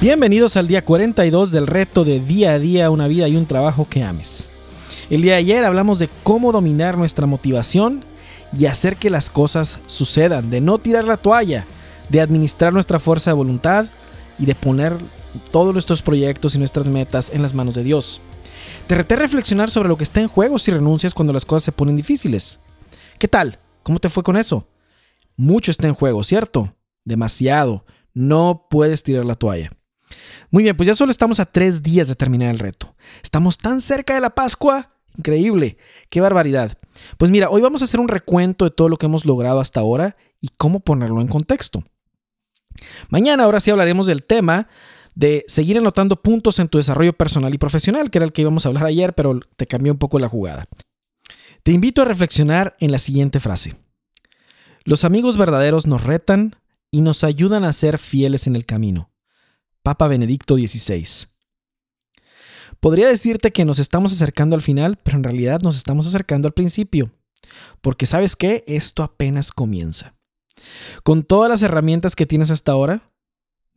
Bienvenidos al día 42 del reto de día a día, una vida y un trabajo que ames. El día de ayer hablamos de cómo dominar nuestra motivación y hacer que las cosas sucedan, de no tirar la toalla, de administrar nuestra fuerza de voluntad y de poner todos nuestros proyectos y nuestras metas en las manos de Dios. Te reté a reflexionar sobre lo que está en juego si renuncias cuando las cosas se ponen difíciles. ¿Qué tal? ¿Cómo te fue con eso? Mucho está en juego, ¿cierto? Demasiado. No puedes tirar la toalla. Muy bien, pues ya solo estamos a tres días de terminar el reto. Estamos tan cerca de la Pascua. Increíble. Qué barbaridad. Pues mira, hoy vamos a hacer un recuento de todo lo que hemos logrado hasta ahora y cómo ponerlo en contexto. Mañana ahora sí hablaremos del tema de seguir anotando puntos en tu desarrollo personal y profesional, que era el que íbamos a hablar ayer, pero te cambió un poco la jugada. Te invito a reflexionar en la siguiente frase. Los amigos verdaderos nos retan y nos ayudan a ser fieles en el camino. Papa Benedicto XVI. Podría decirte que nos estamos acercando al final, pero en realidad nos estamos acercando al principio. Porque sabes qué, esto apenas comienza. Con todas las herramientas que tienes hasta ahora,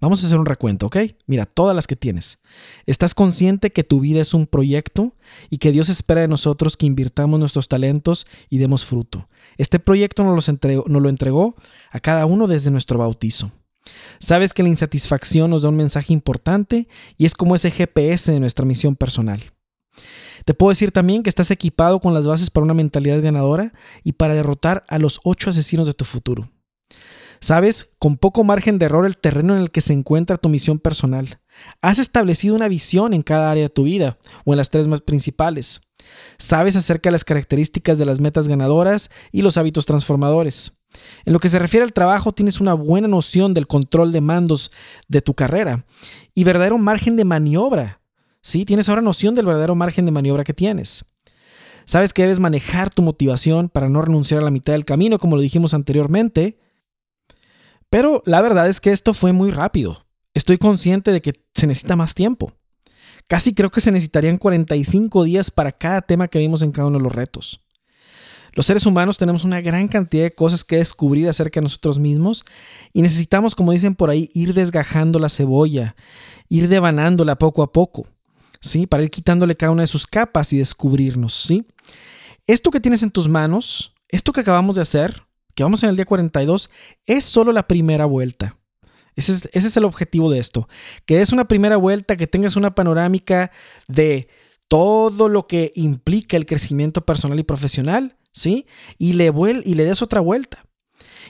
Vamos a hacer un recuento, ¿ok? Mira, todas las que tienes. ¿Estás consciente que tu vida es un proyecto y que Dios espera de nosotros que invirtamos nuestros talentos y demos fruto? Este proyecto nos, nos lo entregó a cada uno desde nuestro bautizo. Sabes que la insatisfacción nos da un mensaje importante y es como ese GPS de nuestra misión personal. Te puedo decir también que estás equipado con las bases para una mentalidad ganadora y para derrotar a los ocho asesinos de tu futuro. Sabes con poco margen de error el terreno en el que se encuentra tu misión personal. Has establecido una visión en cada área de tu vida o en las tres más principales. Sabes acerca de las características de las metas ganadoras y los hábitos transformadores. En lo que se refiere al trabajo, tienes una buena noción del control de mandos de tu carrera y verdadero margen de maniobra. Sí, tienes ahora noción del verdadero margen de maniobra que tienes. Sabes que debes manejar tu motivación para no renunciar a la mitad del camino, como lo dijimos anteriormente. Pero la verdad es que esto fue muy rápido. Estoy consciente de que se necesita más tiempo. Casi creo que se necesitarían 45 días para cada tema que vimos en cada uno de los retos. Los seres humanos tenemos una gran cantidad de cosas que descubrir acerca de nosotros mismos y necesitamos, como dicen por ahí, ir desgajando la cebolla, ir devanándola poco a poco, ¿sí? Para ir quitándole cada una de sus capas y descubrirnos, ¿sí? Esto que tienes en tus manos, esto que acabamos de hacer, que vamos en el día 42, es solo la primera vuelta. Ese es, ese es el objetivo de esto, que des una primera vuelta, que tengas una panorámica de todo lo que implica el crecimiento personal y profesional ¿sí? Y le, y le des otra vuelta.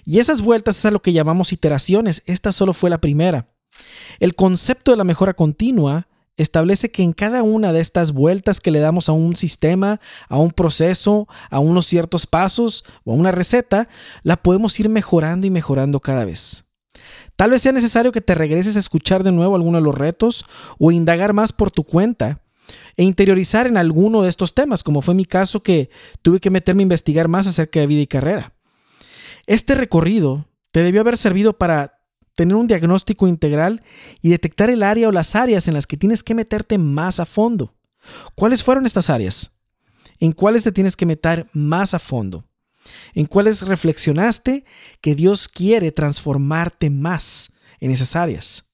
Y esas vueltas es a lo que llamamos iteraciones. Esta solo fue la primera. El concepto de la mejora continua establece que en cada una de estas vueltas que le damos a un sistema, a un proceso, a unos ciertos pasos o a una receta, la podemos ir mejorando y mejorando cada vez. Tal vez sea necesario que te regreses a escuchar de nuevo alguno de los retos o indagar más por tu cuenta e interiorizar en alguno de estos temas, como fue mi caso que tuve que meterme a investigar más acerca de vida y carrera. Este recorrido te debió haber servido para tener un diagnóstico integral y detectar el área o las áreas en las que tienes que meterte más a fondo. ¿Cuáles fueron estas áreas? ¿En cuáles te tienes que meter más a fondo? ¿En cuáles reflexionaste que Dios quiere transformarte más en esas áreas?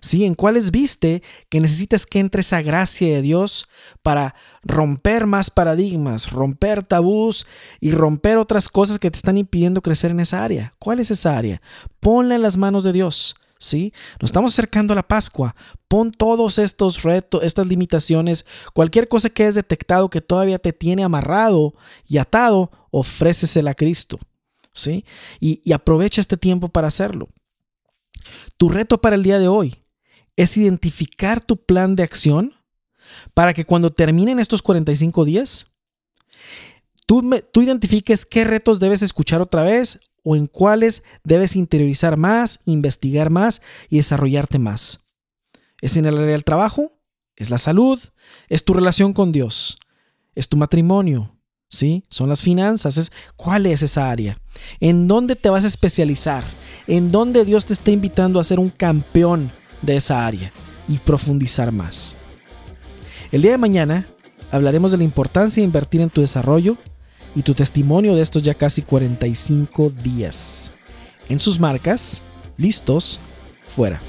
¿Sí? En cuáles viste que necesitas que entre esa gracia de Dios para romper más paradigmas, romper tabús y romper otras cosas que te están impidiendo crecer en esa área. ¿Cuál es esa área? Ponla en las manos de Dios. ¿Sí? Nos estamos acercando a la Pascua. Pon todos estos retos, estas limitaciones, cualquier cosa que hayas detectado que todavía te tiene amarrado y atado, ofrécesela a Cristo. ¿Sí? Y, y aprovecha este tiempo para hacerlo. Tu reto para el día de hoy es identificar tu plan de acción para que cuando terminen estos 45 días, tú, tú identifiques qué retos debes escuchar otra vez o en cuáles debes interiorizar más, investigar más y desarrollarte más. ¿Es en el área del trabajo? ¿Es la salud? ¿Es tu relación con Dios? ¿Es tu matrimonio? ¿Sí? Son las finanzas. ¿Es, ¿Cuál es esa área? ¿En dónde te vas a especializar? ¿En dónde Dios te está invitando a ser un campeón de esa área y profundizar más. El día de mañana hablaremos de la importancia de invertir en tu desarrollo y tu testimonio de estos ya casi 45 días. En sus marcas, listos, fuera.